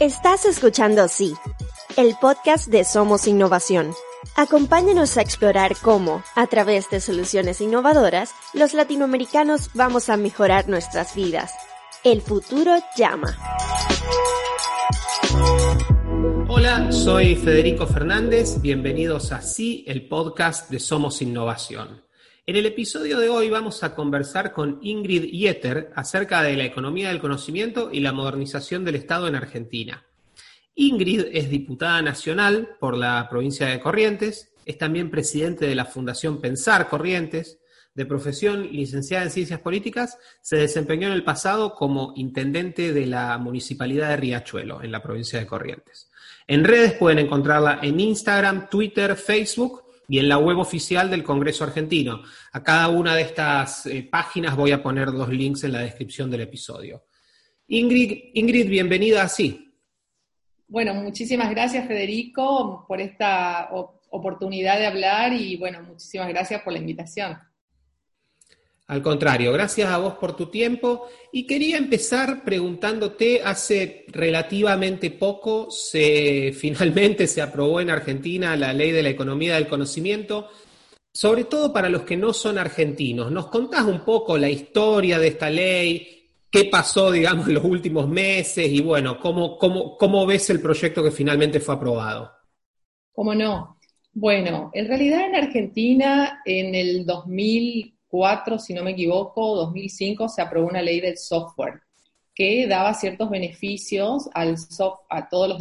Estás escuchando Sí, el podcast de Somos Innovación. Acompáñanos a explorar cómo, a través de soluciones innovadoras, los latinoamericanos vamos a mejorar nuestras vidas. El futuro llama. Hola, soy Federico Fernández. Bienvenidos a Sí, el podcast de Somos Innovación. En el episodio de hoy vamos a conversar con Ingrid Yeter acerca de la economía del conocimiento y la modernización del Estado en Argentina. Ingrid es diputada nacional por la provincia de Corrientes, es también presidente de la Fundación Pensar Corrientes, de profesión licenciada en Ciencias Políticas, se desempeñó en el pasado como intendente de la Municipalidad de Riachuelo, en la provincia de Corrientes. En redes pueden encontrarla en Instagram, Twitter, Facebook y en la web oficial del Congreso Argentino. A cada una de estas eh, páginas voy a poner los links en la descripción del episodio. Ingrid, Ingrid bienvenida a Sí. Bueno, muchísimas gracias Federico por esta oportunidad de hablar y bueno, muchísimas gracias por la invitación. Al contrario, gracias a vos por tu tiempo y quería empezar preguntándote, hace relativamente poco se finalmente se aprobó en Argentina la ley de la economía del conocimiento, sobre todo para los que no son argentinos. ¿Nos contás un poco la historia de esta ley? ¿Qué pasó, digamos, en los últimos meses? Y bueno, ¿cómo, cómo, cómo ves el proyecto que finalmente fue aprobado? ¿Cómo no? Bueno, en realidad en Argentina en el 2000 2004, si no me equivoco, 2005, se aprobó una ley del software que daba ciertos beneficios a todos los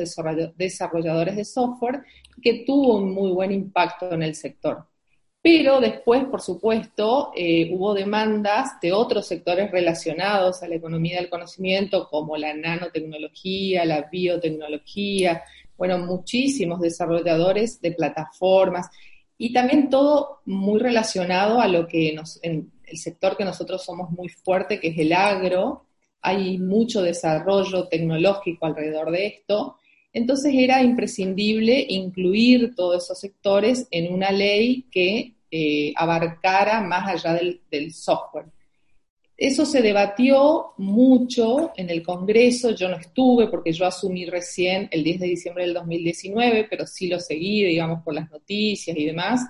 desarrolladores de software, que tuvo un muy buen impacto en el sector. Pero después, por supuesto, eh, hubo demandas de otros sectores relacionados a la economía del conocimiento, como la nanotecnología, la biotecnología, bueno, muchísimos desarrolladores de plataformas y también todo muy relacionado a lo que nos, en el sector que nosotros somos muy fuerte, que es el agro. Hay mucho desarrollo tecnológico alrededor de esto. Entonces era imprescindible incluir todos esos sectores en una ley que eh, abarcara más allá del, del software. Eso se debatió mucho en el Congreso, yo no estuve porque yo asumí recién el 10 de diciembre del 2019, pero sí lo seguí, digamos, por las noticias y demás.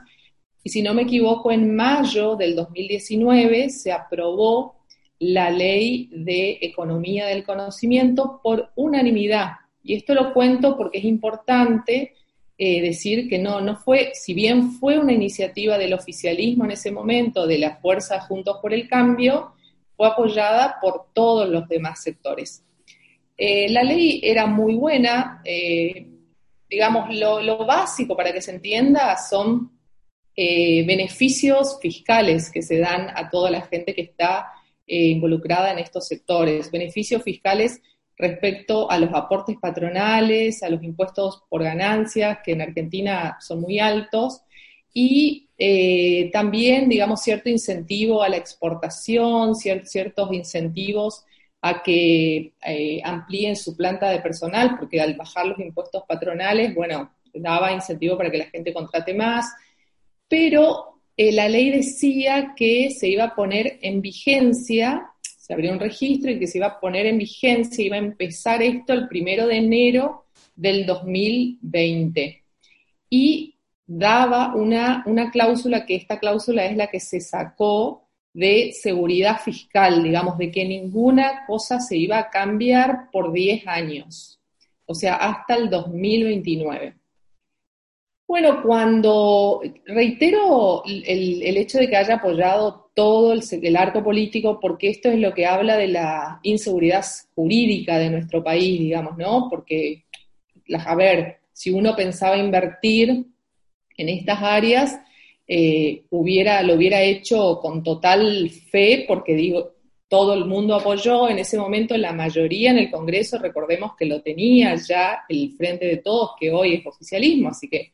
Y si no me equivoco, en mayo del 2019 se aprobó la ley de economía del conocimiento por unanimidad. Y esto lo cuento porque es importante eh, decir que no, no fue, si bien fue una iniciativa del oficialismo en ese momento, de la fuerza Juntos por el Cambio, fue apoyada por todos los demás sectores. Eh, la ley era muy buena, eh, digamos, lo, básico para que se entienda son eh, beneficios fiscales que se dan a toda la gente que está involucrada en estos sectores, beneficios fiscales respecto a los aportes patronales, a los impuestos por ganancias, que en Argentina son muy altos, y eh, también, digamos, cierto incentivo a la exportación, ciertos incentivos a que eh, amplíen su planta de personal, porque al bajar los impuestos patronales, bueno, daba incentivo para que la gente contrate más, pero eh, la ley decía que se iba a poner en vigencia, se abrió un registro y que se iba a poner en vigencia, iba a empezar esto el primero de enero del 2020. Y daba una, una cláusula, que esta cláusula es la que se sacó de seguridad fiscal, digamos, de que ninguna cosa se iba a cambiar por 10 años, o sea, hasta el 2029. Bueno, cuando reitero el, el hecho de que haya apoyado todo el, el, arco político, porque esto es lo que habla de la inseguridad jurídica de nuestro país, digamos, ¿no? Porque, a ver, si uno pensaba invertir en estas áreas, eh, hubiera, lo hubiera hecho con total fe, porque digo, todo el mundo apoyó en ese momento, la mayoría en el Congreso, recordemos que lo tenía ya el Frente de Todos, que hoy es oficialismo, así que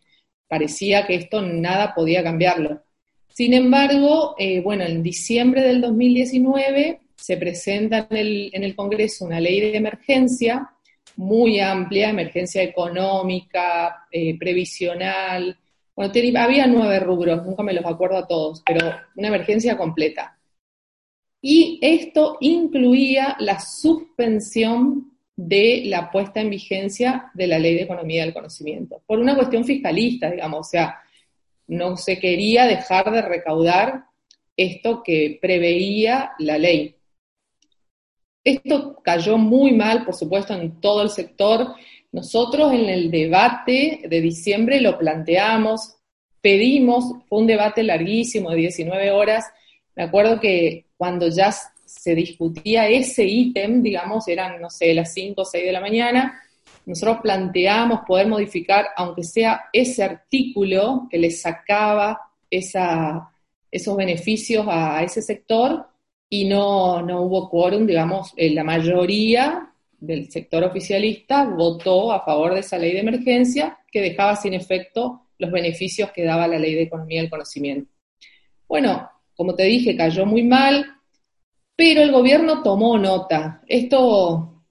parecía que esto nada podía cambiarlo. Sin embargo, eh, bueno, en diciembre del 2019 se presenta en el, en el Congreso una ley de emergencia muy amplia, emergencia económica, eh, previsional, bueno, había nueve rubros, nunca me los acuerdo a todos, pero una emergencia completa. Y esto incluía la suspensión de la puesta en vigencia de la Ley de Economía del Conocimiento, por una cuestión fiscalista, digamos, o sea, no se quería dejar de recaudar esto que preveía la ley. Esto cayó muy mal, por supuesto, en todo el sector. Nosotros en el debate de diciembre lo planteamos, pedimos, fue un debate larguísimo de 19 horas. Me acuerdo que cuando ya se discutía ese ítem, digamos, eran, no sé, las 5 o 6 de la mañana, nosotros planteamos poder modificar, aunque sea ese artículo que le sacaba esos beneficios a, ese sector, y no, no hubo quórum, digamos, eh, la mayoría del sector oficialista votó a favor de esa ley de emergencia que dejaba sin efecto los beneficios que daba la ley de economía del conocimiento. Bueno, como te dije, cayó muy mal, pero el gobierno tomó nota. Esto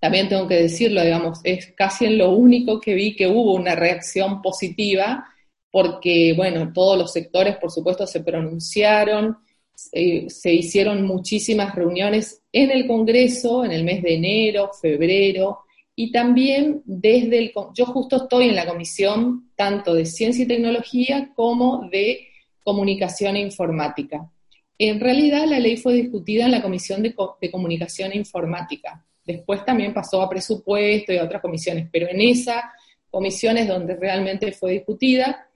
también tengo que decirlo, digamos, es casi en lo único que vi que hubo una reacción positiva, porque, bueno, todos los sectores, por supuesto, se pronunciaron, se hicieron muchísimas reuniones en el Congreso en el mes de enero, febrero, y también desde el... Yo justo estoy en la comisión tanto de ciencia y tecnología como de comunicación e informática. En realidad la ley fue discutida en la comisión de, de comunicación e informática Después también pasó a presupuesto y a otras comisiones, pero en esa comisión es donde realmente fue discutida.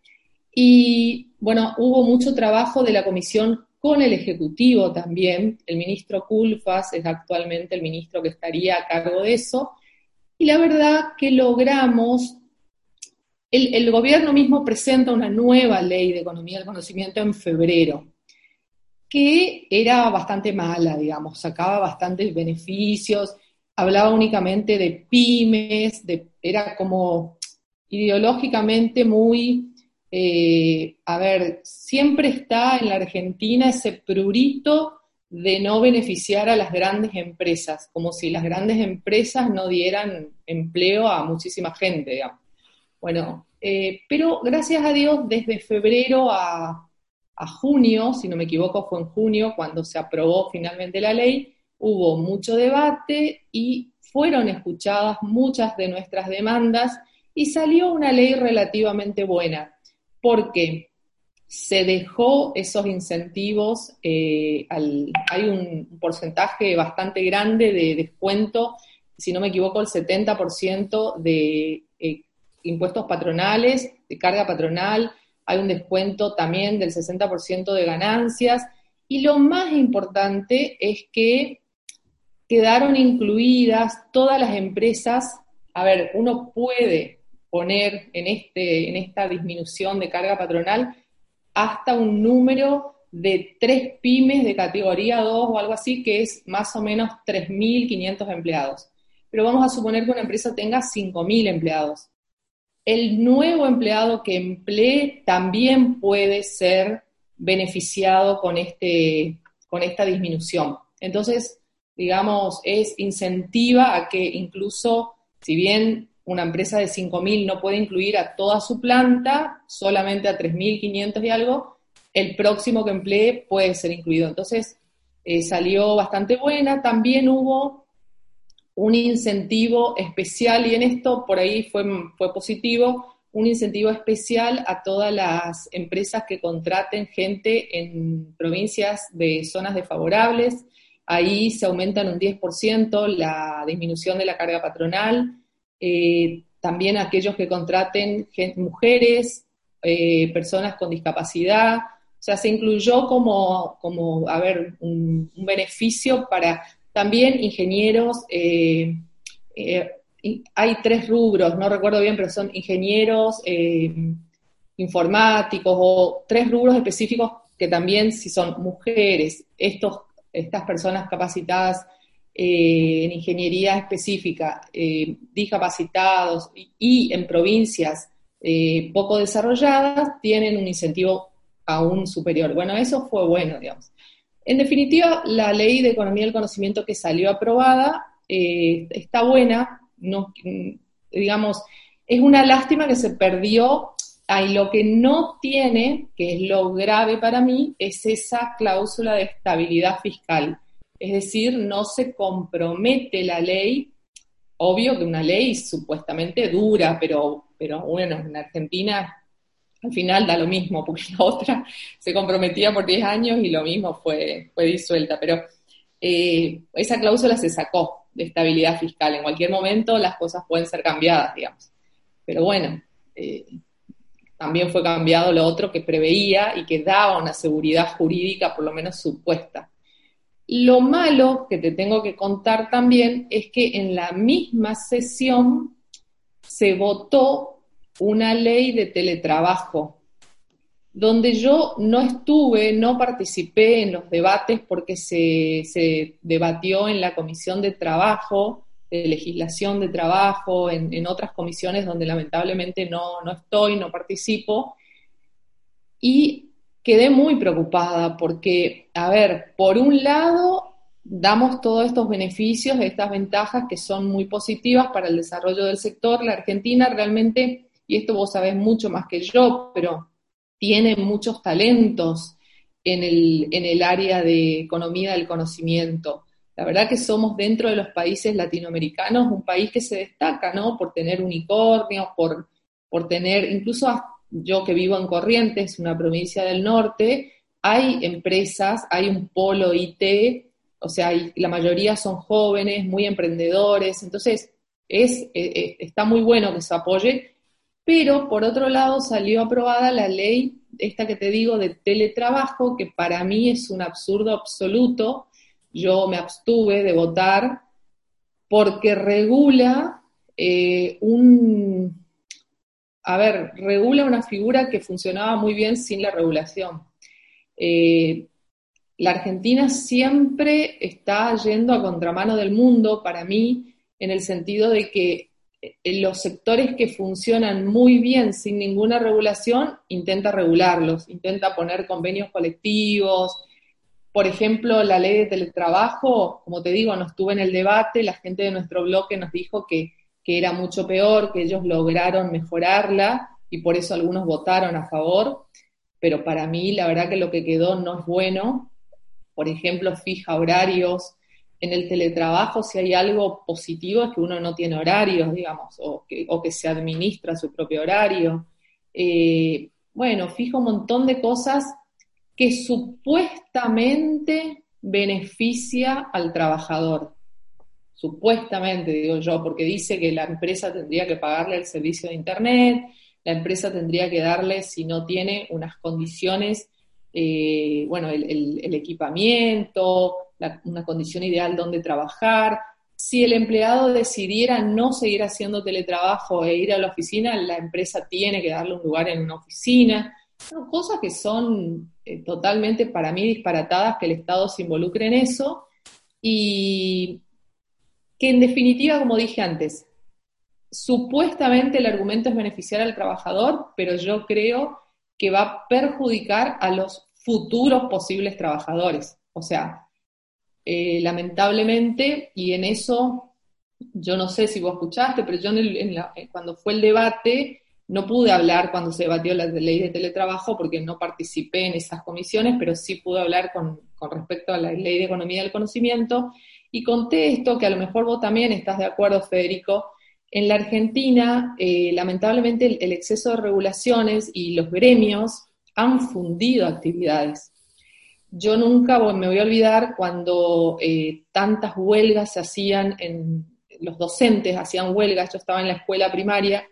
Y bueno, hubo mucho trabajo de la comisión con el Ejecutivo también. El ministro Culfas es actualmente el ministro que estaría a cargo de eso. Y la verdad que logramos, el, el gobierno mismo presenta una nueva ley de economía del conocimiento en febrero que era bastante mala, digamos, sacaba bastantes beneficios, hablaba únicamente de pymes, de, era como ideológicamente muy, eh, a ver, siempre está en la Argentina ese prurito de no beneficiar a las grandes empresas, como si las grandes empresas no dieran empleo a muchísima gente, digamos. Bueno, eh, pero gracias a Dios, desde febrero a, a junio, si no me equivoco, fue en junio cuando se aprobó finalmente la ley, hubo mucho debate y fueron escuchadas muchas de nuestras demandas y salió una ley relativamente buena, porque se dejó esos incentivos, eh, hay un porcentaje bastante grande de descuento, si no me equivoco, el 70% de eh, impuestos patronales, de carga patronal, hay un descuento también del 60% de ganancias, y lo más importante es que quedaron incluidas todas las empresas. A ver, uno puede poner en, este, en esta disminución de carga patronal hasta un número de tres pymes de categoría 2 o algo así, que es más o menos 3.500 empleados. Pero vamos a suponer que una empresa tenga 5.000 empleados. El nuevo empleado que emplee también puede ser beneficiado con, este, con esta disminución. Entonces, digamos, es incentiva a que incluso, si bien una empresa de 5.000 no puede incluir a toda su planta, solamente a 3.500 y algo, el próximo que emplee puede ser incluido. Entonces, eh, salió bastante buena. También hubo un incentivo especial, y en esto por ahí fue, fue positivo, un incentivo especial a todas las empresas que contraten gente en provincias de zonas desfavorables, Ahí se aumentan un 10% la disminución de la carga patronal. Eh, también aquellos que contraten mujeres, eh, personas con discapacidad. O sea, se incluyó como, como a ver, un, beneficio para también ingenieros. Eh, hay tres rubros, no recuerdo bien, pero son ingenieros, informáticos o tres rubros específicos que también si son mujeres, estos estas personas capacitadas eh, en ingeniería específica, eh, discapacitados y, en provincias eh, poco desarrolladas, tienen un incentivo aún superior. Bueno, eso fue bueno, digamos. En definitiva, la ley de economía del conocimiento que salió aprobada está buena, digamos, es una lástima que se perdió y lo que no tiene, que es lo grave para mí, es esa cláusula de estabilidad fiscal. Es decir, no se compromete la ley obvio que una ley supuestamente dura, pero, pero bueno, en Argentina al final da lo mismo, porque la otra se comprometía por 10 años y lo mismo fue, fue disuelta. Pero eh, esa cláusula se sacó de estabilidad fiscal. En cualquier momento las cosas pueden ser cambiadas, digamos. Pero bueno, eh, también fue cambiado lo otro que preveía y que daba una seguridad jurídica, por lo menos supuesta. Lo malo que te tengo que contar también es que en la misma sesión se votó una ley de teletrabajo, donde yo no estuve, no participé en los debates porque se, debatió en la Comisión de Trabajo, de Legislación de Trabajo, en, otras comisiones donde lamentablemente no, no estoy, no participo. Y quedé muy preocupada porque, a ver, por un lado, damos todos estos beneficios, estas ventajas que son muy positivas para el desarrollo del sector. La Argentina realmente y esto vos sabés mucho más que yo, pero tiene muchos talentos en el, en el área de economía del conocimiento. La verdad que somos dentro de los países latinoamericanos un país que se destaca, ¿no? Por tener unicornios, por, por tener, incluso yo que vivo en Corrientes, una provincia del norte, hay empresas, hay un polo IT, o sea, la mayoría son jóvenes, muy emprendedores, entonces es, eh, eh, está muy bueno que se apoye, pero por otro lado salió aprobada la ley, esta que te digo, de teletrabajo, que para mí es un absurdo absoluto. Yo me abstuve de votar porque regula eh, un, a ver, regula una figura que funcionaba muy bien sin la regulación. Eh, la Argentina siempre está yendo a contramano del mundo, para mí, en el sentido de que los sectores que funcionan muy bien sin ninguna regulación, intenta regularlos, intenta poner convenios colectivos. Por ejemplo, la ley de teletrabajo, como te digo, no estuve en el debate, la gente de nuestro bloque nos dijo que, que era mucho peor, que ellos lograron mejorarla y por eso algunos votaron a favor, pero para mí la verdad que lo que quedó no es bueno. Por ejemplo, fija horarios, en el teletrabajo, si hay algo positivo, es que uno no tiene horarios, digamos, o que, se administra su propio horario. Eh, bueno, fijo un montón de cosas que supuestamente beneficia al trabajador. Supuestamente, digo yo, porque dice que la empresa tendría que pagarle el servicio de Internet, la empresa tendría que darle, si no tiene, unas condiciones, eh, bueno, el equipamiento, una condición ideal donde trabajar. Si el empleado decidiera no seguir haciendo teletrabajo e ir a la oficina, la empresa tiene que darle un lugar en una oficina. Son cosas que son eh, totalmente para mí disparatadas que el Estado se involucre en eso y que en definitiva, como dije antes, supuestamente el argumento es beneficiar al trabajador, pero yo creo que va a perjudicar a los futuros posibles trabajadores. O sea, eh, lamentablemente, y en eso, yo no sé si vos escuchaste, pero yo eh, cuando fue el debate no pude hablar cuando se debatió la ley de teletrabajo porque no participé en esas comisiones, pero sí pude hablar con, respecto a la ley de economía del conocimiento y conté esto, que a lo mejor vos también estás de acuerdo, Federico. En la Argentina, eh, lamentablemente, el exceso de regulaciones y los gremios han fundido actividades. Yo nunca me voy a olvidar cuando eh, tantas huelgas se hacían los docentes hacían huelgas, yo estaba en la escuela primaria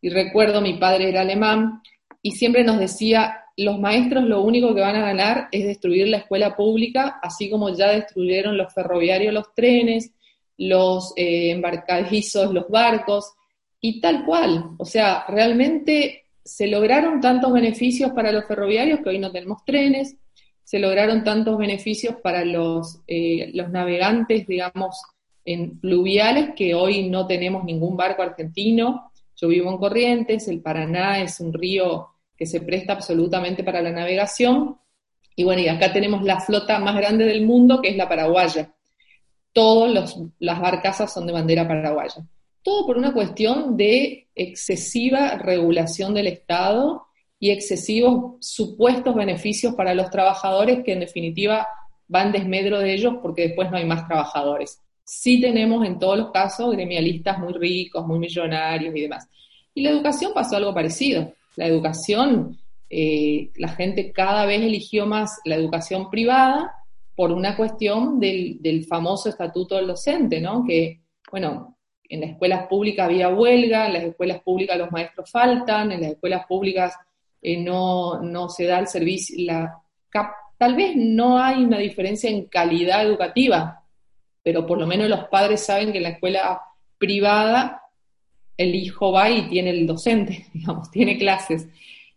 y recuerdo mi padre era alemán y siempre nos decía, los maestros lo único que van a ganar es destruir la escuela pública, así como ya destruyeron los ferroviarios los trenes, los eh, embarcadizos los barcos, y tal cual. O sea, realmente se lograron tantos beneficios para los ferroviarios que hoy no tenemos trenes, se lograron tantos beneficios para los, eh, los navegantes, digamos, en fluviales, que hoy no tenemos ningún barco argentino. Yo vivo en Corrientes, el Paraná es un río que se presta absolutamente para la navegación. Y bueno, y acá tenemos la flota más grande del mundo, que es la paraguaya. Todas las barcazas son de bandera paraguaya. Todo por una cuestión de excesiva regulación del Estado y excesivos supuestos beneficios para los trabajadores que en definitiva van desmedro de ellos porque después no hay más trabajadores. sí tenemos en todos los casos gremialistas muy ricos, muy millonarios y demás. Y la educación pasó algo parecido. La educación, eh, la gente cada vez eligió más la educación privada por una cuestión del, del famoso estatuto del docente, ¿no? Que, bueno, en las escuelas públicas había huelga, en las escuelas públicas los maestros faltan, en las escuelas públicas eh, no, no, se da el servicio, la, tal vez no hay una diferencia en calidad educativa, pero por lo menos los padres saben que en la escuela privada el hijo va y tiene el docente, digamos, tiene clases.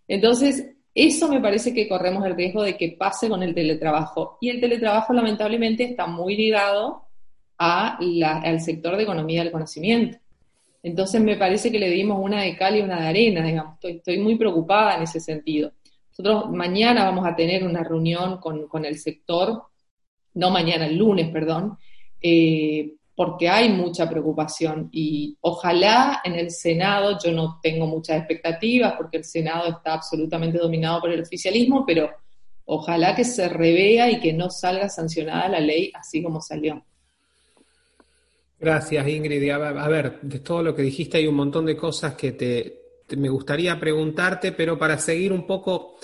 Entonces, eso me parece que corremos el riesgo de que pase con el teletrabajo. Y el teletrabajo lamentablemente está muy ligado al sector de economía del conocimiento. Entonces me parece que le dimos una de cal y una de arena, digamos. Estoy, muy preocupada en ese sentido. Nosotros mañana vamos a tener una reunión con, el sector, no mañana, el lunes, perdón, eh, porque hay mucha preocupación y ojalá en el Senado, yo no tengo muchas expectativas porque el Senado está absolutamente dominado por el oficialismo, pero ojalá que se revea y que no salga sancionada la ley así como salió. Gracias, Ingrid. A ver, de todo lo que dijiste hay un montón de cosas que te, me gustaría preguntarte, pero para seguir un poco,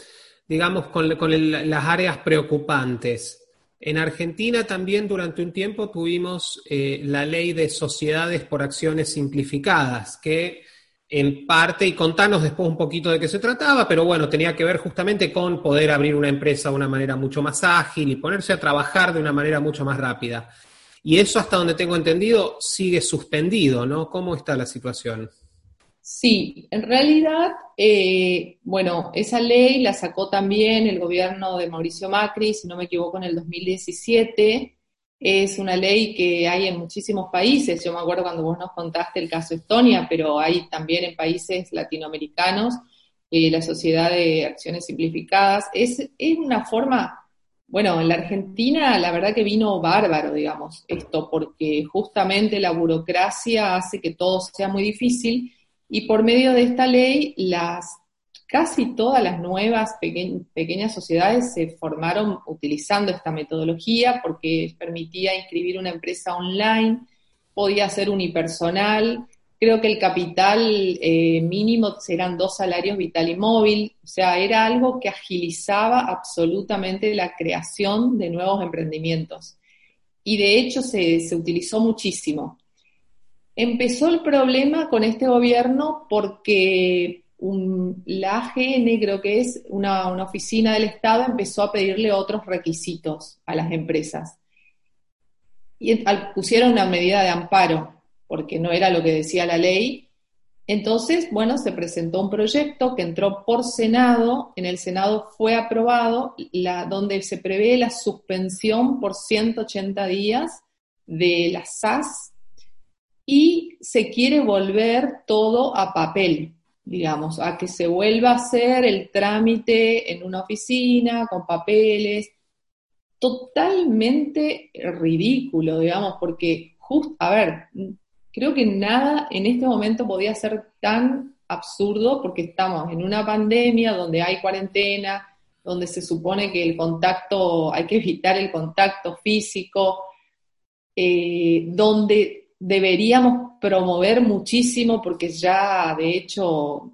digamos, con, las áreas preocupantes. En Argentina también durante un tiempo tuvimos eh, la ley de sociedades por acciones simplificadas, que en parte, y contanos después un poquito de qué se trataba, pero bueno, tenía que ver justamente con poder abrir una empresa de una manera mucho más ágil y ponerse a trabajar de una manera mucho más rápida. Y eso, hasta donde tengo entendido, sigue suspendido, ¿no? ¿Cómo está la situación? Sí, en realidad, eh, bueno, esa ley la sacó también el gobierno de Mauricio Macri, si no me equivoco, en el 2017. Es una ley que hay en muchísimos países. Yo me acuerdo cuando vos nos contaste el caso Estonia, pero hay también en países latinoamericanos eh, la Sociedad de Acciones Simplificadas. Es, es una forma bueno, en la Argentina la verdad que vino bárbaro, digamos, esto, porque justamente la burocracia hace que todo sea muy difícil y por medio de esta ley las casi todas las nuevas pequeñas sociedades se formaron utilizando esta metodología porque permitía inscribir una empresa online, podía ser unipersonal, creo que el capital eh, mínimo serán dos salarios vital y móvil, o sea, era algo que agilizaba absolutamente la creación de nuevos emprendimientos. Y de hecho se, utilizó muchísimo. Empezó el problema con este gobierno porque la AGN, creo que es una, una oficina del Estado, empezó a pedirle otros requisitos a las empresas. Y pusieron una medida de amparo porque no era lo que decía la ley. Entonces, bueno, se presentó un proyecto que entró por Senado, en el Senado fue aprobado, la, donde se prevé la suspensión por 180 días de las SAS y se quiere volver todo a papel, digamos, a que se vuelva a hacer el trámite en una oficina con papeles, totalmente ridículo, digamos, porque, justo, a ver, Creo que nada en este momento podía ser tan absurdo porque estamos en una pandemia donde hay cuarentena, donde se supone que el contacto, hay que evitar el contacto físico, eh, donde deberíamos promover muchísimo, porque ya de hecho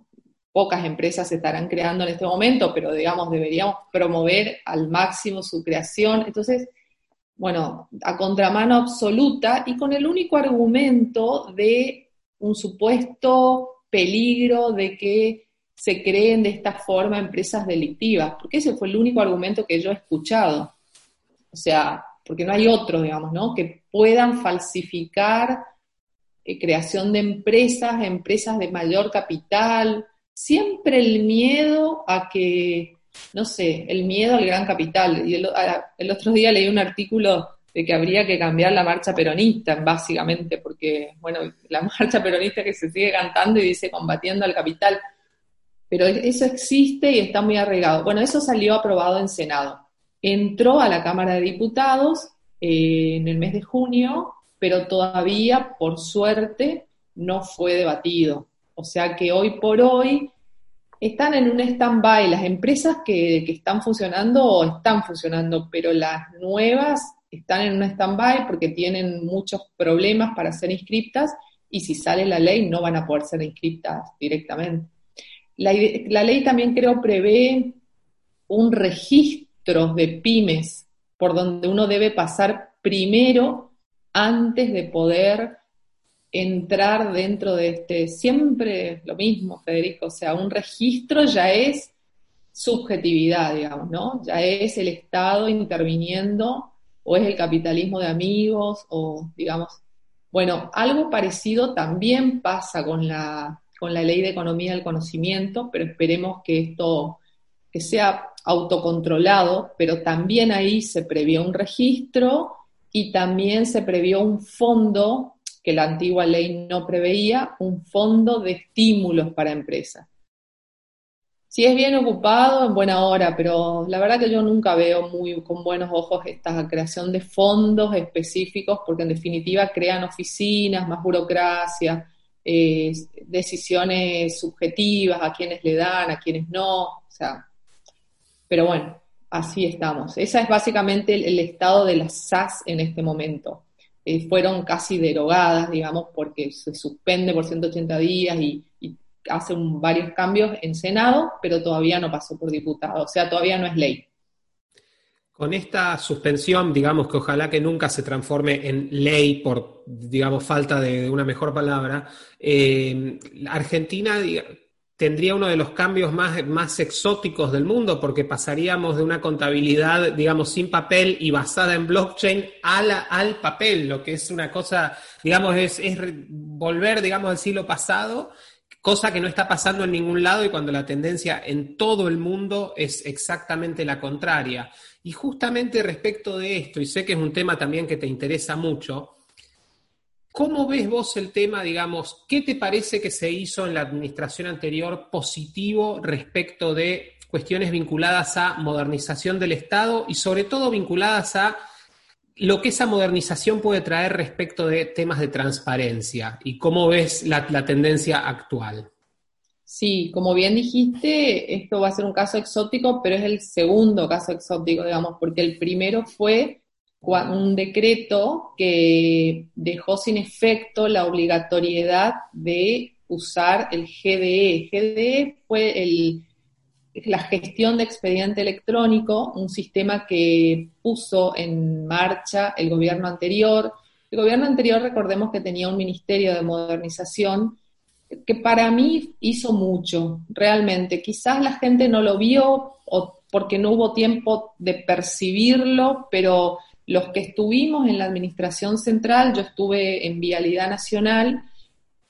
pocas empresas se estarán creando en este momento, pero digamos, deberíamos promover al máximo su creación. Entonces, bueno, a contramano absoluta y con el único argumento de un supuesto peligro de que se creen de esta forma empresas delictivas, porque ese fue el único argumento que yo he escuchado. O sea, porque no hay otro, digamos, ¿no? Que puedan falsificar eh, creación de empresas, empresas de mayor capital, siempre el miedo a que no sé, el miedo al gran capital. Y el, otro día leí un artículo de que habría que cambiar la marcha peronista, básicamente, porque, bueno, la marcha peronista que se sigue cantando y dice combatiendo al capital, pero eso existe y está muy arraigado. Bueno, eso salió aprobado en Senado. Entró a la Cámara de Diputados eh, en el mes de junio, pero todavía, por suerte, no fue debatido. O sea que hoy por hoy están en un stand-by. Las empresas que, están funcionando están funcionando, pero las nuevas están en un stand-by porque tienen muchos problemas para ser inscriptas y si sale la ley no van a poder ser inscriptas directamente. La, la ley también creo prevé un registro de pymes por donde uno debe pasar primero antes de poder entrar dentro de este, siempre lo mismo, Federico, o sea, un registro ya es subjetividad, digamos, ¿no? Ya es el Estado interviniendo o es el capitalismo de amigos o, digamos, bueno, algo parecido también pasa con la, con la ley de economía del conocimiento, pero esperemos que esto que sea autocontrolado, pero también ahí se previó un registro y también se previó un fondo que la antigua ley no preveía, un fondo de estímulos para empresas. Si es bien ocupado, en buena hora, pero la verdad que yo nunca veo muy con buenos ojos esta creación de fondos específicos, porque en definitiva crean oficinas, más burocracia, eh, decisiones subjetivas a quienes le dan, a quienes no, pero bueno, así estamos. Esa es básicamente el, estado de las SAS en este momento. Eh, fueron casi derogadas, digamos, porque se suspende por 180 días y, y hace varios cambios en Senado, pero todavía no pasó por diputado, o sea, todavía no es ley. Con esta suspensión, digamos que ojalá que nunca se transforme en ley por, digamos, falta de, una mejor palabra, eh, Argentina tendría uno de los cambios más, más exóticos del mundo porque pasaríamos de una contabilidad, digamos, sin papel y basada en blockchain al, al papel, lo que es una cosa, digamos, es, es volver, digamos, al siglo pasado cosa que no está pasando en ningún lado y cuando la tendencia en todo el mundo es exactamente la contraria. Y justamente respecto de esto, y sé que es un tema también que te interesa mucho, ¿Cómo ves vos el tema, digamos, qué te parece que se hizo en la administración anterior positivo respecto de cuestiones vinculadas a modernización del Estado y sobre todo vinculadas a lo que esa modernización puede traer respecto de temas de transparencia y cómo ves la, la tendencia actual? Sí, como bien dijiste, esto va a ser un caso exótico, pero es el segundo caso exótico, digamos, porque el primero fue un decreto que dejó sin efecto la obligatoriedad de usar el GDE. GDE fue el, la gestión de expediente electrónico, un sistema que puso en marcha el gobierno anterior. El gobierno anterior, recordemos que tenía un ministerio de modernización que para mí hizo mucho, realmente. Quizás la gente no lo vio o porque no hubo tiempo de percibirlo, pero los que estuvimos en la administración central, yo estuve en Vialidad Nacional,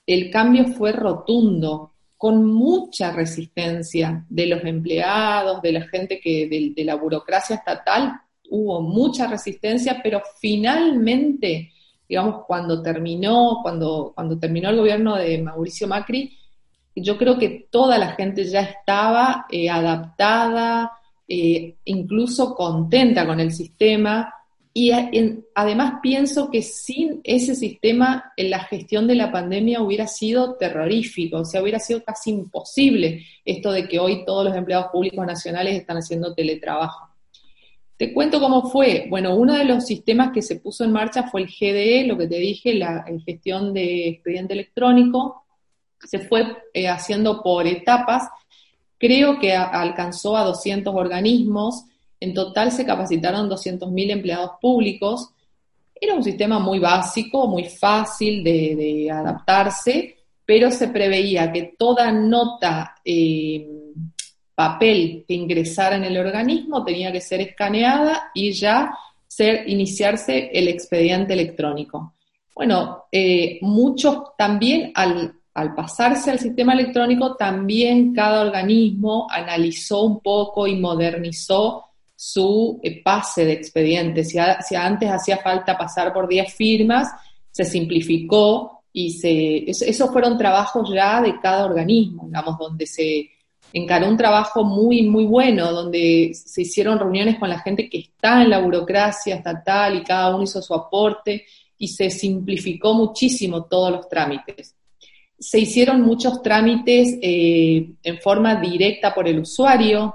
el cambio fue rotundo, con mucha resistencia de los empleados, de la gente que, de, la burocracia estatal, hubo mucha resistencia, pero finalmente, digamos, cuando terminó, cuando, cuando terminó el gobierno de Mauricio Macri, yo creo que toda la gente ya estaba eh, adaptada, eh, incluso contenta con el sistema, y además pienso que sin ese sistema la gestión de la pandemia hubiera sido terrorífico, o sea, hubiera sido casi imposible esto de que hoy todos los empleados públicos nacionales están haciendo teletrabajo. Te cuento cómo fue. Bueno, uno de los sistemas que se puso en marcha fue el GDE, lo que te dije, la gestión de expediente electrónico. Se fue eh, haciendo por etapas. Creo que alcanzó a 200 organismos en total se capacitaron 200.000 empleados públicos. Era un sistema muy básico, muy fácil de, adaptarse, pero se preveía que toda nota, eh, papel que ingresara en el organismo tenía que ser escaneada y ya ser, iniciarse el expediente electrónico. Bueno, eh, muchos también al, al pasarse al sistema electrónico, también cada organismo analizó un poco y modernizó su eh, pase de expediente. Si, antes hacía falta pasar por 10 firmas, se simplificó y se, esos fueron trabajos ya de cada organismo, digamos, donde se encaró un trabajo muy, muy bueno, donde se hicieron reuniones con la gente que está en la burocracia estatal y cada uno hizo su aporte y se simplificó muchísimo todos los trámites. Se hicieron muchos trámites eh, en forma directa por el usuario,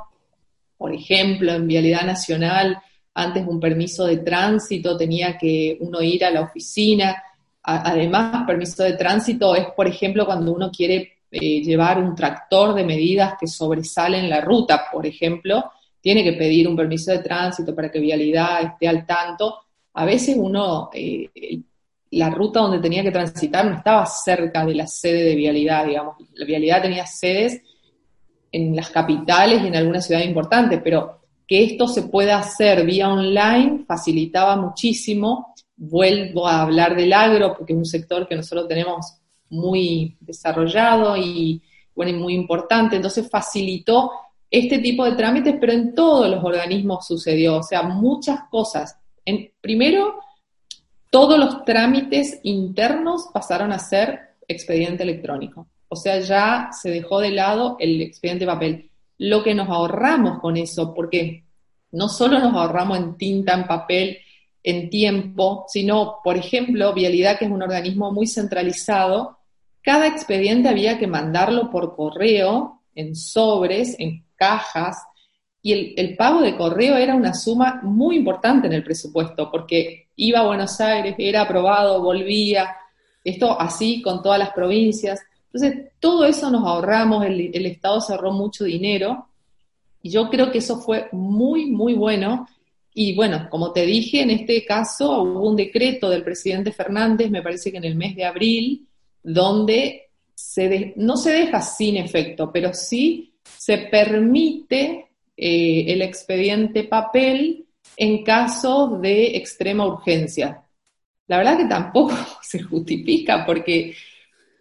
por ejemplo, en Vialidad Nacional antes un permiso de tránsito tenía que uno ir a la oficina. además, permiso de tránsito es, por ejemplo, cuando uno quiere eh, llevar un tractor de medidas que sobresalen la ruta, por ejemplo, tiene que pedir un permiso de tránsito para que vialidad esté al tanto. A veces uno, eh, la ruta donde tenía que transitar no estaba cerca de la sede de vialidad, digamos. La vialidad tenía sedes en las capitales y en alguna ciudad importante, pero que esto se pueda hacer vía online facilitaba muchísimo. Vuelvo a hablar del agro, porque es un sector que nosotros tenemos muy desarrollado y, bueno, y muy importante. Entonces facilitó este tipo de trámites, pero en todos los organismos sucedió. O sea, muchas cosas. En, primero, todos los trámites internos pasaron a ser expediente electrónico. O sea, ya se dejó de lado el expediente papel. Lo que nos ahorramos con eso, porque no solo nos ahorramos en tinta, en papel, en tiempo, sino, por ejemplo, Vialidad, que es un organismo muy centralizado, cada expediente había que mandarlo por correo, en sobres, en cajas, y el, pago de correo era una suma muy importante en el presupuesto, porque iba a Buenos Aires, era aprobado, volvía, esto así con todas las provincias. Entonces, todo eso nos ahorramos, el, el Estado se ahorró mucho dinero, y yo creo que eso fue muy, muy bueno. Y bueno, como te dije, en este caso hubo un decreto del presidente Fernández, me parece que en el mes de abril, donde se no se deja sin efecto, pero sí se permite eh, el expediente papel en caso de extrema urgencia. La verdad que tampoco se justifica porque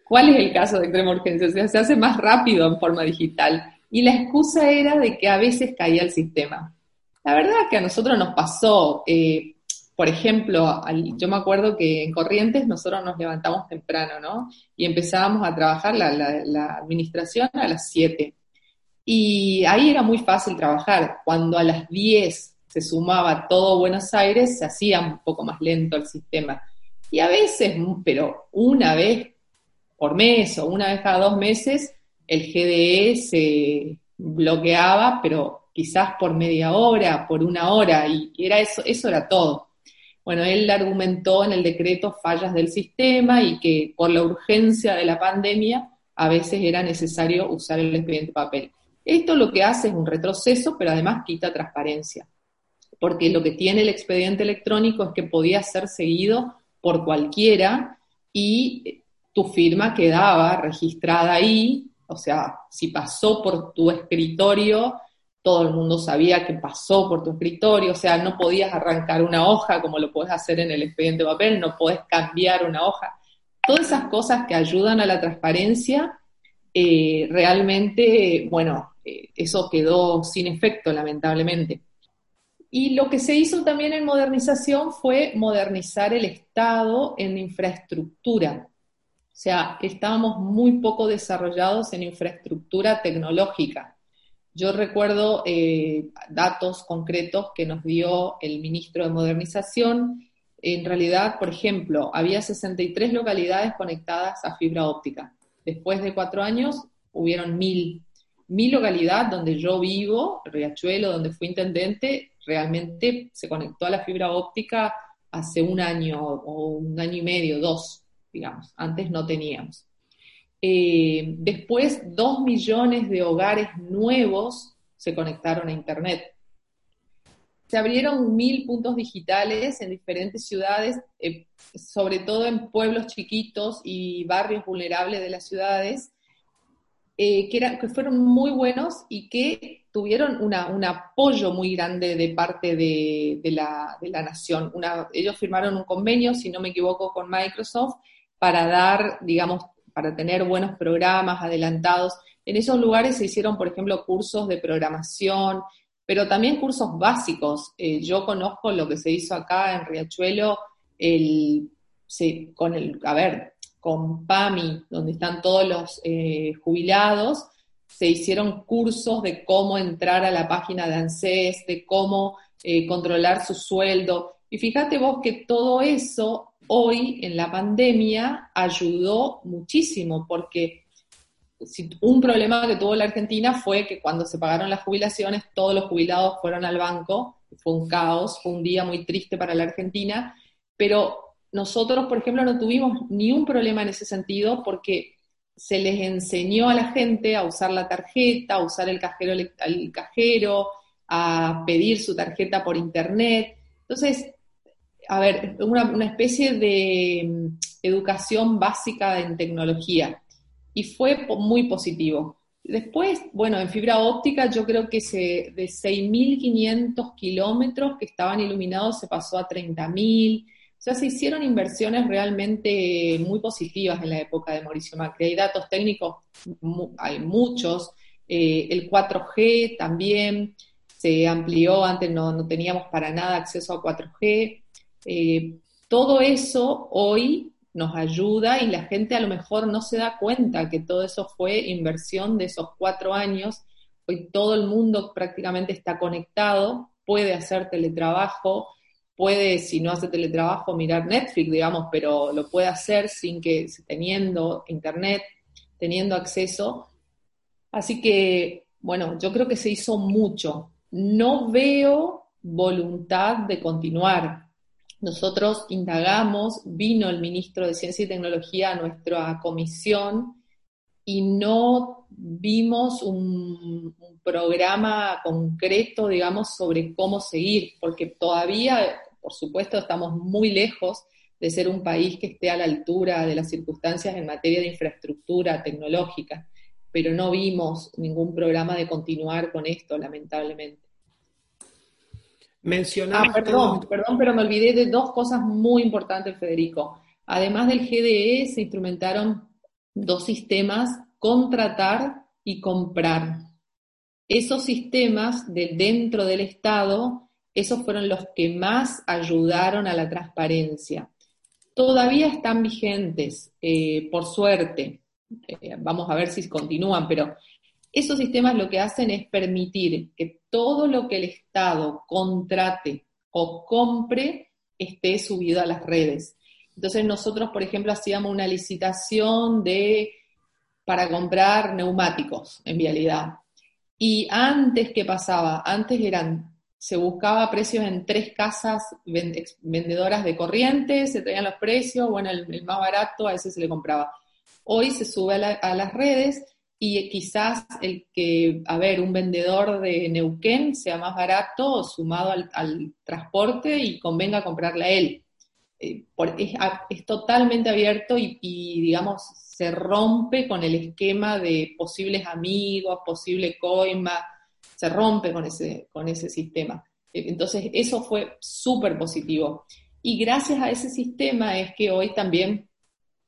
¿cuál es el caso de extrema urgencia? O sea, se hace más rápido en forma digital. Y la excusa era de que a veces caía el sistema. La verdad que a nosotros nos pasó, eh, por ejemplo, yo me acuerdo que en Corrientes nosotros nos levantamos temprano, ¿no? Y empezábamos a trabajar la, la administración a las 7. Y ahí era muy fácil trabajar. Cuando a las 10 se sumaba todo Buenos Aires, se hacía un poco más lento el sistema. Y a veces, pero una vez por mes o una vez cada dos meses, el GDE se bloqueaba, pero quizás por media hora, por una hora, y era eso, eso era todo. Bueno, él argumentó en el decreto fallas del sistema y que por la urgencia de la pandemia a veces era necesario usar el expediente papel. Esto lo que hace es un retroceso, pero además quita transparencia, porque lo que tiene el expediente electrónico es que podía ser seguido por cualquiera y tu firma quedaba registrada ahí, o sea, si pasó por tu escritorio, todo el mundo sabía que pasó por tu escritorio, o sea, no podías arrancar una hoja como lo puedes hacer en el expediente papel, no puedes cambiar una hoja. Todas esas cosas que ayudan a la transparencia, eh, realmente, bueno, eh, eso quedó sin efecto, lamentablemente. Y lo que se hizo también en modernización fue modernizar el Estado en infraestructura. O sea, estábamos muy poco desarrollados en infraestructura tecnológica. Yo recuerdo eh, datos concretos que nos dio el ministro de Modernización. En realidad, por ejemplo, había 63 localidades conectadas a fibra óptica. Después de cuatro años, hubieron mil mi localidad donde yo vivo, Riachuelo, donde fui intendente, realmente se conectó a la fibra óptica hace un año o un año y medio, dos, digamos. Antes no teníamos. Eh, después, dos millones de hogares nuevos se conectaron a Internet. Se abrieron mil puntos digitales en diferentes ciudades, eh, sobre todo en pueblos chiquitos y barrios vulnerables de las ciudades, eh, que, que, fueron muy buenos y que tuvieron una, un apoyo muy grande de parte de, de, la, de la, nación. Ellos firmaron un convenio, si no me equivoco, con Microsoft para dar, digamos, para tener buenos programas adelantados. En esos lugares se hicieron, por ejemplo, cursos de programación, pero también cursos básicos. Eh, yo conozco lo que se hizo acá en Riachuelo, el, con el, a ver, con PAMI, donde están todos los eh, jubilados, se hicieron cursos de cómo entrar a la página de ANSES, de cómo eh, controlar su sueldo. Y fíjate vos que todo eso hoy en la pandemia ayudó muchísimo, porque un problema que tuvo la Argentina fue que cuando se pagaron las jubilaciones, todos los jubilados fueron al banco, fue un caos, fue un día muy triste para la Argentina, pero nosotros, por ejemplo, no tuvimos ni un problema en ese sentido porque se les enseñó a la gente a usar la tarjeta, a usar el cajero, el cajero, a pedir su tarjeta por internet. Entonces, a ver, una, especie de mm, educación básica en tecnología y fue muy positivo. Después, bueno, en fibra óptica yo creo que se, de 6.500 kilómetros que estaban iluminados se pasó a 30.000. O sea, se hicieron inversiones realmente muy positivas en la época de Mauricio Macri. Hay datos técnicos, hay muchos. Eh, el 4G también se amplió, antes no, no, teníamos para nada acceso a 4G. Eh, todo eso hoy nos ayuda y la gente a lo mejor no se da cuenta que todo eso fue inversión de esos cuatro años. Hoy todo el mundo prácticamente está conectado, puede hacer teletrabajo, puede, si no hace teletrabajo, mirar Netflix, digamos, pero lo puede hacer sin que, teniendo internet, teniendo acceso. Así que, bueno, yo creo que se hizo mucho. No veo voluntad de continuar. Nosotros indagamos, vino el ministro de Ciencia y Tecnología a nuestra comisión y no vimos un, programa concreto, digamos, sobre cómo seguir, porque todavía, por supuesto, estamos muy lejos de ser un país que esté a la altura de las circunstancias en materia de infraestructura tecnológica, pero no vimos ningún programa de continuar con esto, lamentablemente. Mencionaba. Ah, perdón, perdón, pero me olvidé de dos cosas muy importantes, Federico. Además del GDE, se instrumentaron dos sistemas, contratar y comprar. Esos sistemas de dentro del Estado, esos fueron los que más ayudaron a la transparencia. Todavía están vigentes, eh, por suerte. Eh, vamos a ver si continúan, pero esos sistemas lo que hacen es permitir que todo lo que el Estado contrate o compre esté subido a las redes. Entonces nosotros, por ejemplo, hacíamos una licitación de para comprar neumáticos en vialidad. Y antes, ¿qué pasaba? Antes eran, se buscaba precios en tres casas vendedoras de corriente, se traían los precios, bueno, el, más barato a ese se le compraba. Hoy se sube a las redes y quizás el que, a ver, un vendedor de Neuquén sea más barato sumado al, transporte y convenga comprarle a él. Eh, es, totalmente abierto y, digamos, se rompe con el esquema de posibles amigos, posible coima, se rompe con ese, con ese sistema. Eh, entonces, eso fue súper positivo. Y gracias a ese sistema es que hoy también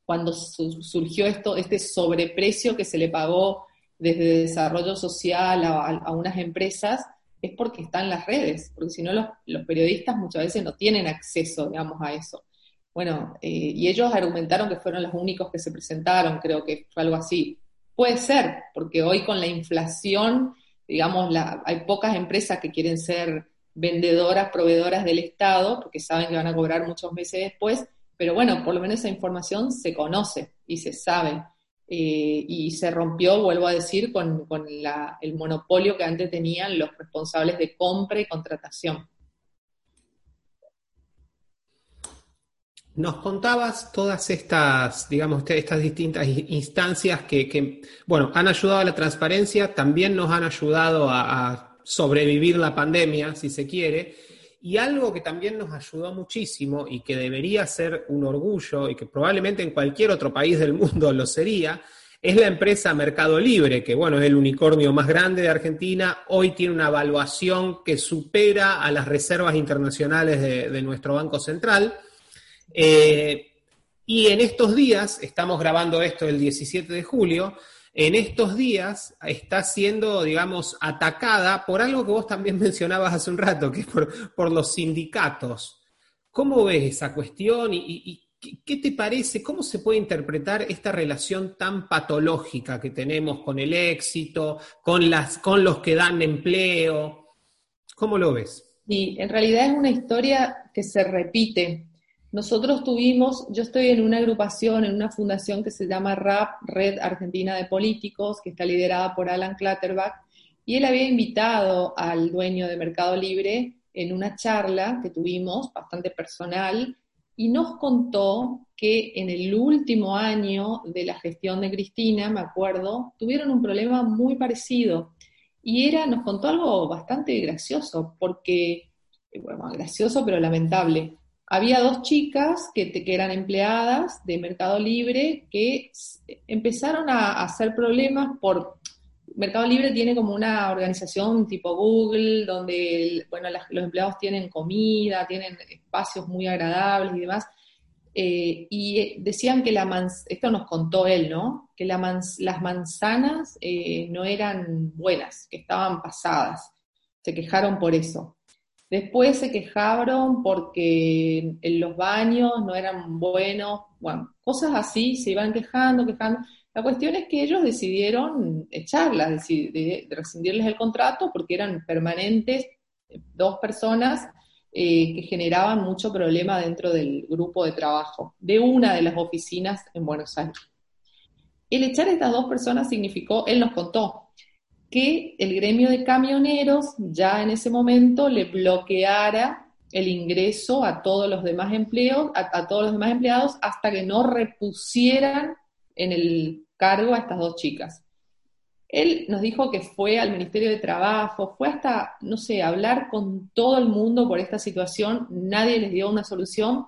cuando surgió esto, este sobreprecio que se le pagó desde desarrollo social a, unas empresas, es porque están las redes, porque si no los, periodistas muchas veces no tienen acceso, digamos, a eso. Bueno, eh, y ellos argumentaron que fueron los únicos que se presentaron, creo que fue algo así. Puede ser, porque hoy con la inflación, digamos, hay pocas empresas que quieren ser vendedoras, proveedoras del Estado, porque saben que van a cobrar muchos meses después, pero bueno, por lo menos esa información se conoce y se sabe. Eh, y se rompió, vuelvo a decir, con, el monopolio que antes tenían los responsables de compra y contratación. Nos contabas todas estas, digamos, estas distintas instancias que, bueno, han ayudado a la transparencia, también nos han ayudado a sobrevivir la pandemia, si se quiere, y algo que también nos ayudó muchísimo y que debería ser un orgullo y que probablemente en cualquier otro país del mundo lo sería, es la empresa Mercado Libre, que bueno, es el unicornio más grande de Argentina, hoy tiene una evaluación que supera a las reservas internacionales de, nuestro Banco Central. Eh, y en estos días, estamos grabando esto el 17 de julio, en estos días está siendo, digamos, atacada por algo que vos también mencionabas hace un rato, que es por, los sindicatos. ¿Cómo ves esa cuestión y, qué te parece, cómo se puede interpretar esta relación tan patológica que tenemos con el éxito, con, las, con los que dan empleo? ¿Cómo lo ves? Sí, en realidad es una historia que se repite. Nosotros tuvimos, yo estoy en una agrupación, en una fundación que se llama RAP, Red Argentina de Políticos, que está liderada por Alan Clatterbach, y él había invitado al dueño de Mercado Libre en una charla que tuvimos, bastante personal, y nos contó que en el último año de la gestión de Cristina, me acuerdo, tuvieron un problema muy parecido. Y era, nos contó algo bastante gracioso, porque, eh, bueno, gracioso pero lamentable. Había dos chicas que, eran empleadas de Mercado Libre que empezaron a hacer problemas por Mercado Libre tiene como una organización tipo Google, donde bueno, los empleados tienen comida, tienen espacios muy agradables y demás. Eh, y decían que la manzana, esto nos contó él, ¿no? Que la las manzanas eh, no eran buenas, que estaban pasadas. Se quejaron por eso. Después se quejaron porque en los baños no eran buenos, bueno, cosas así, se iban quejando, quejando. La cuestión es que ellos decidieron echarlas, rescindirles el contrato porque eran permanentes dos personas eh, que generaban mucho problema dentro del grupo de trabajo de una de las oficinas en Buenos Aires. El echar a estas dos personas significó, él nos contó, que el gremio de camioneros ya en ese momento le bloqueara el ingreso a todos los demás empleos, a todos los demás empleados hasta que no repusieran en el cargo a estas dos chicas. Él nos dijo que fue al Ministerio de Trabajo, fue hasta, no sé, hablar con todo el mundo por esta situación, nadie les dio una solución.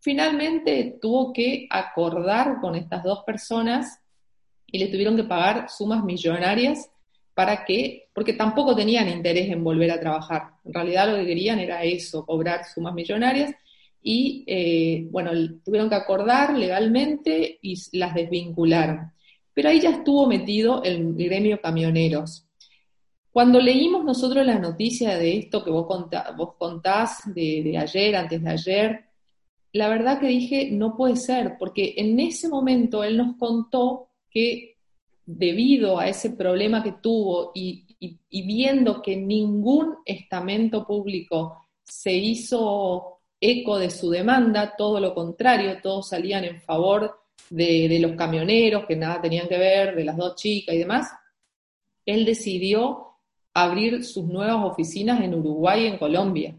Finalmente tuvo que acordar con estas dos personas y le tuvieron que pagar sumas millonarias para que, porque tampoco tenían interés en volver a trabajar. En realidad lo que querían era eso, cobrar sumas millonarias y, eh, bueno, tuvieron que acordar legalmente y las desvincularon pero ahí ya estuvo metido el gremio camioneros. Cuando leímos nosotros la noticia de esto que vos, contás de, ayer, antes de ayer, la verdad que dije, no puede ser, porque en ese momento él nos contó que debido a ese problema que tuvo y, viendo que ningún estamento público se hizo eco de su demanda, todo lo contrario, todos salían en favor de, los camioneros que nada tenían que ver, de las dos chicas y demás, él decidió abrir sus nuevas oficinas en Uruguay y en Colombia.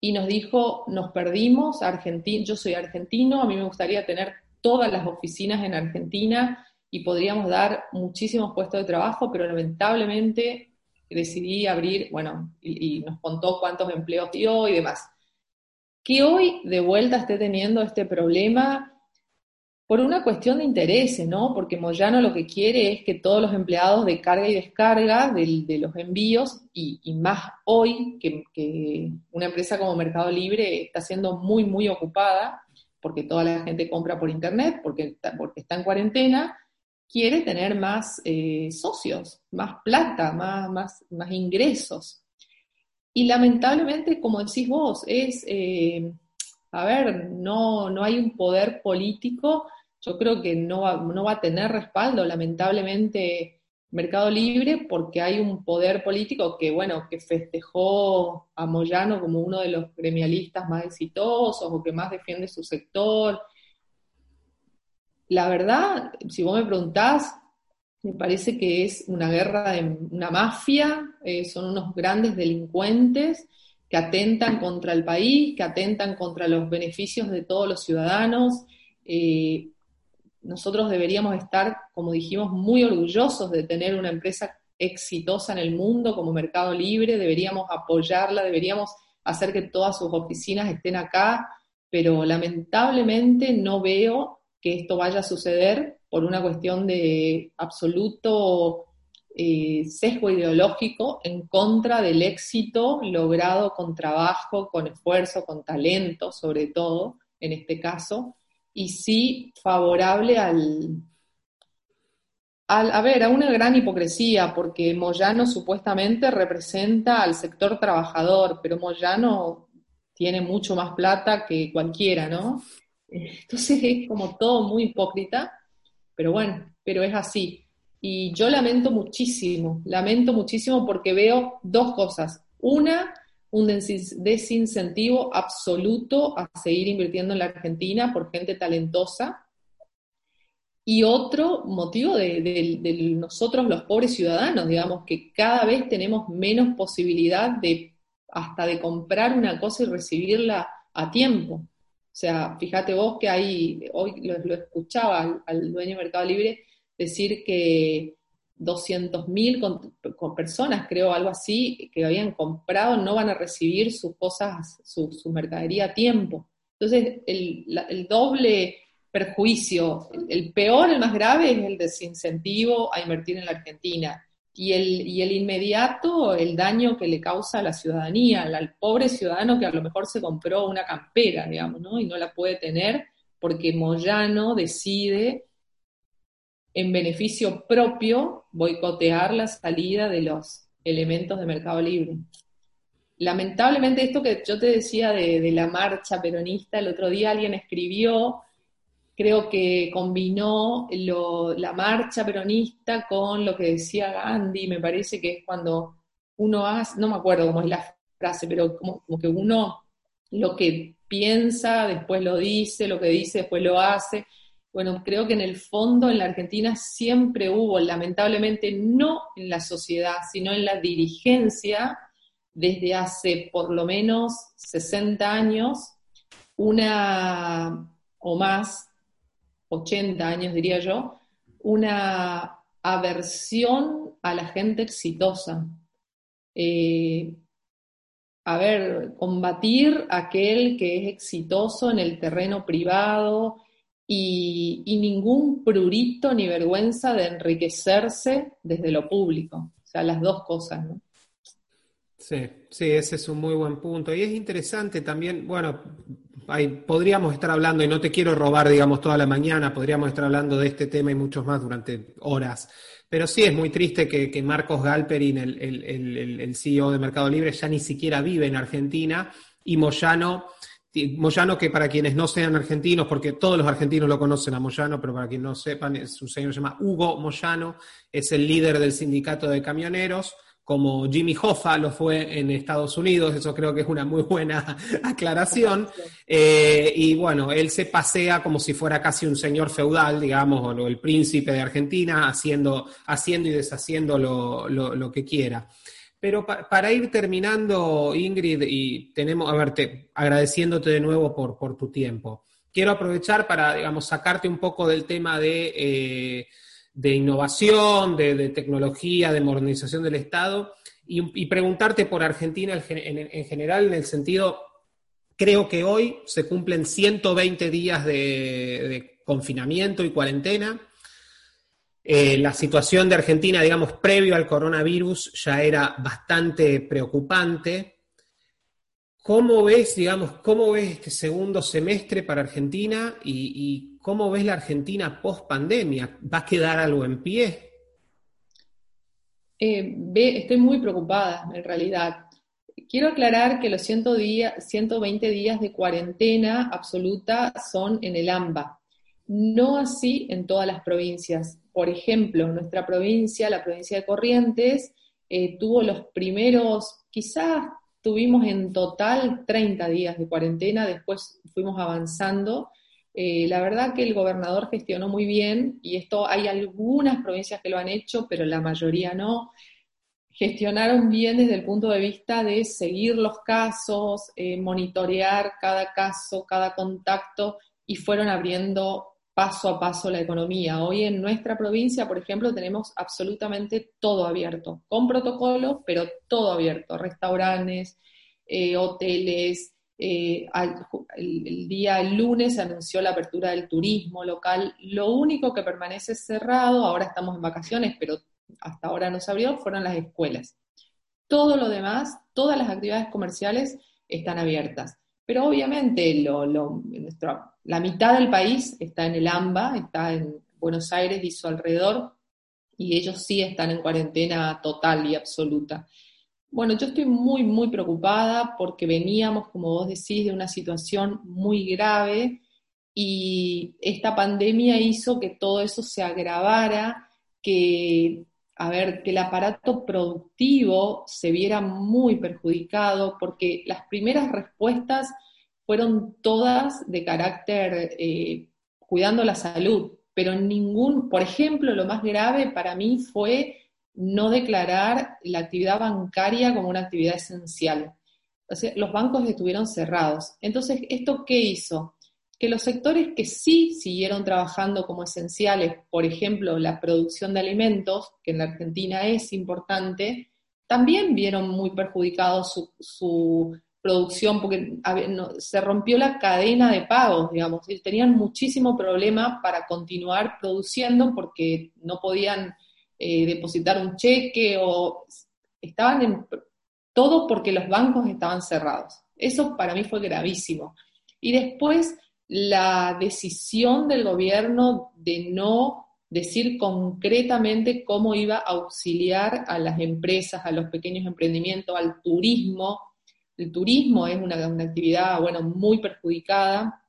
Y nos dijo, nos perdimos, Argentina, yo soy argentino, a mí me gustaría tener todas las oficinas en Argentina y podríamos dar muchísimos puestos de trabajo, pero lamentablemente decidí abrir, bueno, y, y nos contó cuántos empleos dio y demás. Que hoy de vuelta esté teniendo este problema por una cuestión de intereses, ¿no? Porque Moyano lo que quiere es que todos los empleados de carga y descarga de, los envíos, y, más hoy que, una empresa como Mercado Libre está siendo muy, muy ocupada, porque toda la gente compra por internet, porque, porque está en cuarentena, quiere tener más eh, socios, más plata, más, más, más ingresos. Y lamentablemente, como decís vos, es, eh, a ver, no, no hay un poder político yo creo que no va, no va a tener respaldo, lamentablemente, Mercado Libre, porque hay un poder político que, bueno, que festejó a Moyano como uno de los gremialistas más exitosos o que más defiende su sector. La verdad, si vos me preguntás, me parece que es una guerra de una mafia, eh, son unos grandes delincuentes que atentan contra el país, que atentan contra los beneficios de todos los ciudadanos. Eh, nosotros deberíamos estar, como dijimos, muy orgullosos de tener una empresa exitosa en el mundo como Mercado Libre, deberíamos apoyarla, deberíamos hacer que todas sus oficinas estén acá, pero lamentablemente no veo que esto vaya a suceder por una cuestión de absoluto eh, sesgo ideológico en contra del éxito logrado con trabajo, con esfuerzo, con talento, sobre todo en este caso, y sí favorable al, a ver, a una gran hipocresía, porque Moyano supuestamente representa al sector trabajador, pero Moyano tiene mucho más plata que cualquiera, ¿no? Entonces es como todo muy hipócrita, pero bueno, pero es así. Y yo lamento muchísimo, lamento muchísimo porque veo dos cosas. Una, un desincentivo absoluto a seguir invirtiendo en la Argentina por gente talentosa. Y otro motivo de, nosotros los pobres ciudadanos, digamos, que cada vez tenemos menos posibilidad de hasta de comprar una cosa y recibirla a tiempo. Sea, fíjate vos que hay, hoy lo, escuchaba al, dueño de Mercado Libre decir que 200.000 con, personas, creo, algo así, que habían comprado, no van a recibir sus cosas, su, mercadería a tiempo. Entonces, el, doble perjuicio, el, peor, el más grave, es el desincentivo a invertir en la Argentina. Y el, y el inmediato, el daño que le causa a la ciudadanía, al, pobre ciudadano que a lo mejor se compró una campera, digamos, ¿no? Y no la puede tener porque Moyano decide en beneficio propio boicotear la salida de los elementos de Mercado Libre. Lamentablemente esto que yo te decía de, la marcha peronista, el otro día alguien escribió, creo que combinó la marcha peronista con lo que decía Gandhi, me parece que es cuando uno hace, no me acuerdo cómo es la frase, pero como, que uno lo que piensa, después lo dice, lo que dice, después lo hace. Bueno, creo que en el fondo en la Argentina siempre hubo, lamentablemente no en la sociedad, sino en la dirigencia, desde hace por lo menos 60 años, una o más, 80 años diría yo, una aversión a la gente exitosa. Eh, a ver, combatir aquel que es exitoso en el terreno privado, y, ningún prurito ni vergüenza de enriquecerse desde lo público. O sea, las dos cosas, ¿no? Sí, sí, ese es un muy buen punto. Y es interesante también, bueno, podríamos estar hablando, y no te quiero robar, digamos, toda la mañana, podríamos estar hablando de este tema y muchos más durante horas. Pero sí es muy triste que, Marcos Galperin, el, el, el, CEO de Mercado Libre, ya ni siquiera vive en Argentina y Moyano Moyano, que para quienes no sean argentinos, porque todos los argentinos lo conocen a Moyano, pero para quienes no sepan, su señor se llama Hugo Moyano, es el líder del sindicato de camioneros, como Jimmy Hoffa lo fue en Estados Unidos, eso creo que es una muy buena aclaración. Eh, y bueno, él se pasea como si fuera casi un señor feudal, digamos, o el príncipe de Argentina, haciendo, haciendo y deshaciendo lo que quiera. Pero para ir terminando, Ingrid, y tenemos, a verte, agradeciéndote de nuevo por, tu tiempo. Quiero aprovechar para, digamos, sacarte un poco del tema de, eh, de innovación, de, tecnología, de modernización del Estado, y, preguntarte por Argentina en, general, en el sentido, creo que hoy se cumplen 120 días de confinamiento y cuarentena eh, la situación de Argentina, digamos, previo al coronavirus ya era bastante preocupante. ¿Cómo ves, digamos, cómo ves este segundo semestre para Argentina y, cómo ves la Argentina post pandemia? ¿Va a quedar algo en pie? Eh, estoy muy preocupada, en realidad. Quiero aclarar que los 120 días de cuarentena absoluta son en el AMBA, no así en todas las provincias por ejemplo, nuestra provincia, la provincia de Corrientes, eh, tuvo los primeros, quizás tuvimos en total 30 días de cuarentena, después fuimos avanzando. Eh, la verdad que el gobernador gestionó muy bien, y esto hay algunas provincias que lo han hecho, pero la mayoría no. Gestionaron bien desde el punto de vista de seguir los casos, eh, monitorear cada caso, cada contacto, y fueron abriendo paso a paso la economía. Hoy en nuestra provincia, por ejemplo, tenemos absolutamente todo abierto, con protocolos, pero todo abierto, restaurantes, eh, hoteles. Eh, el, día lunes se anunció la apertura del turismo local. Lo único que permanece cerrado, ahora estamos en vacaciones, pero hasta ahora no se abrió, fueron las escuelas. Todo lo demás, todas las actividades comerciales están abiertas. Pero obviamente la mitad del país está en el AMBA, está en Buenos Aires y su alrededor, y ellos sí están en cuarentena total y absoluta. Bueno, yo estoy muy, muy preocupada porque veníamos, como vos decís, de una situación muy grave y esta pandemia hizo que todo eso se agravara, que, a ver, que el aparato productivo se viera muy perjudicado porque las primeras respuestas fueron todas de carácter eh, cuidando la salud, pero ningún, por ejemplo, lo más grave para mí fue no declarar la actividad bancaria como una actividad esencial. los bancos estuvieron cerrados. Entonces, ¿esto qué hizo? Que los sectores que sí siguieron trabajando como esenciales, por ejemplo, la producción de alimentos, que en la Argentina es importante, también vieron muy perjudicados su, producción porque se rompió la cadena de pagos, digamos, tenían muchísimo problema para continuar produciendo porque no podían eh, depositar un cheque o estaban en todo porque los bancos estaban cerrados. Eso para mí fue gravísimo. Y después la decisión del gobierno de no decir concretamente cómo iba a auxiliar a las empresas, a los pequeños emprendimientos, al turismo. El turismo es una, actividad, bueno, muy perjudicada.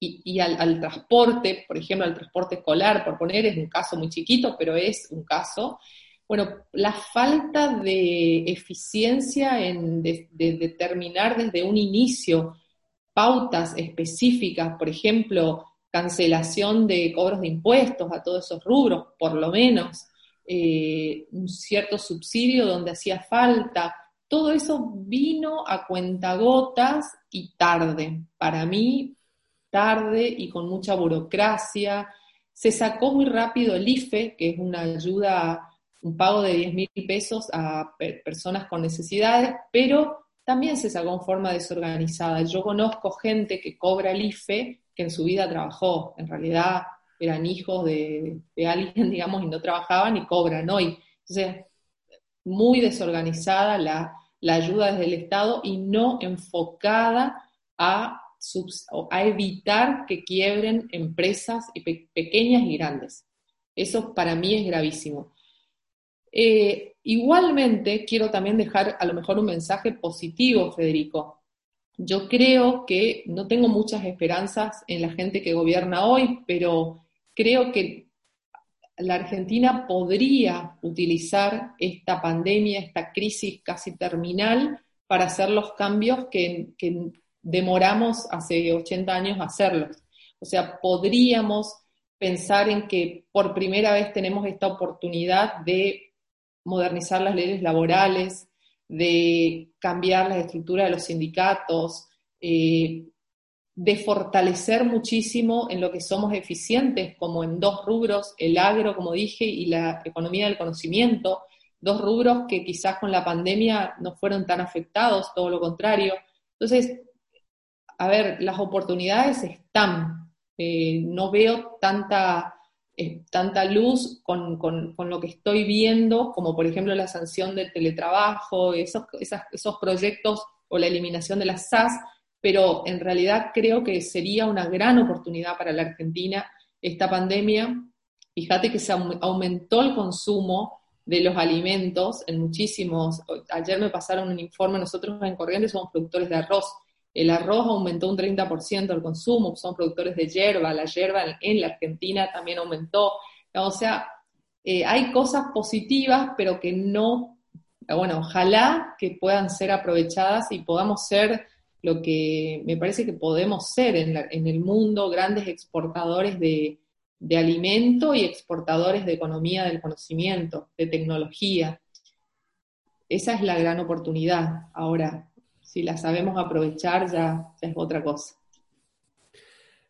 Y, al, transporte, por ejemplo, al transporte escolar, por poner, es un caso muy chiquito, pero es un caso. Bueno, la falta de eficiencia en determinar desde un inicio pautas específicas, por ejemplo, cancelación de cobros de impuestos a todos esos rubros, por lo menos, eh, un cierto subsidio donde hacía falta, todo eso vino a cuentagotas y tarde. Para mí, tarde y con mucha burocracia. Se sacó muy rápido el IFE, que es una ayuda un pago de 10 mil pesos a personas con necesidades, pero también se sacó en forma desorganizada. Yo conozco gente que cobra el IFE que en su vida trabajó, en realidad eran hijos de, alguien, digamos, y no trabajaban y cobran hoy. Entonces, muy desorganizada la, ayuda desde el Estado y no enfocada a, evitar que quiebren empresas pequeñas y grandes. Eso para mí es gravísimo. Eh, igualmente, quiero también dejar a lo mejor un mensaje positivo, Federico. Yo creo que no tengo muchas esperanzas en la gente que gobierna hoy, pero creo que la Argentina podría utilizar esta pandemia, esta crisis casi terminal, para hacer los cambios que, demoramos hace 80 años hacerlos. O sea, podríamos pensar en que por primera vez tenemos esta oportunidad de modernizar las leyes laborales, de cambiar la estructura de los sindicatos, eh, de fortalecer muchísimo en lo que somos eficientes, como en dos rubros, el agro, como dije, y la economía del conocimiento, dos rubros que quizás con la pandemia no fueron tan afectados, todo lo contrario. Entonces, a ver, las oportunidades están. Eh, no veo tanta tanta luz con, lo que estoy viendo, como por ejemplo la sanción del teletrabajo, esos, esos proyectos o la eliminación de las SAS, pero en realidad creo que sería una gran oportunidad para la Argentina esta pandemia. Fíjate que se aumentó el consumo de los alimentos en muchísimos. Ayer me pasaron un informe, nosotros en Corrientes somos productores de arroz el arroz aumentó un 30% el consumo, son productores de hierba, la hierba en la Argentina también aumentó. O sea, eh, hay cosas positivas, pero que no, bueno, ojalá que puedan ser aprovechadas y podamos ser lo que me parece que podemos ser en, el mundo, grandes exportadores de, de alimento y exportadores de economía del conocimiento, de tecnología. Esa es la gran oportunidad. Ahora, si la sabemos aprovechar ya, es otra cosa.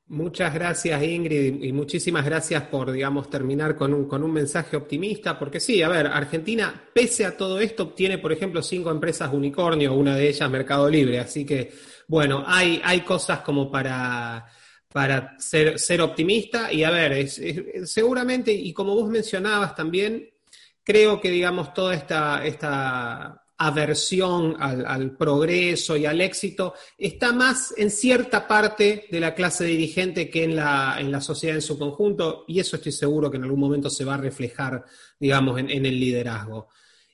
Muchas gracias Ingrid y muchísimas gracias por, digamos, terminar con un, con un mensaje optimista, porque sí, a ver, Argentina, pese a todo esto, obtiene, por ejemplo, cinco empresas unicornio, una de ellas Mercado Libre, así que, bueno, hay, hay cosas como para, para ser, ser optimista y, a ver, seguramente, y como vos mencionabas también, creo que, digamos, toda esta, esta aversión al, progreso y al éxito está más en cierta parte de la clase dirigente que en la, en la sociedad en su conjunto, y eso estoy seguro que en algún momento se va a reflejar, digamos, en, el liderazgo.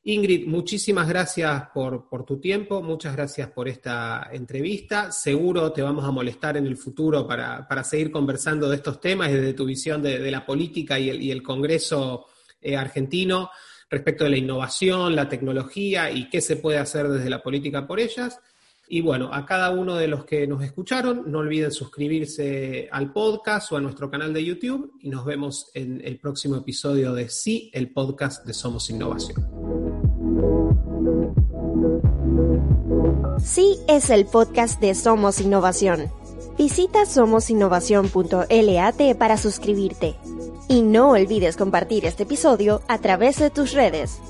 Ingrid, muchísimas gracias por, tu tiempo, muchas gracias por esta entrevista. Seguro te vamos a molestar en el futuro para, seguir conversando de estos temas desde tu visión de, la política y el, y el Congreso eh, argentino respecto de la innovación, la tecnología y qué se puede hacer desde la política por ellas. Y bueno, a cada uno de los que nos escucharon, no olviden suscribirse al podcast o a nuestro canal de YouTube y nos vemos en el próximo episodio de Sí, el podcast de Somos Innovación. Sí es el podcast de Somos Innovación. Visita somosinnovación.lat para suscribirte. Y no olvides compartir este episodio a través de tus redes.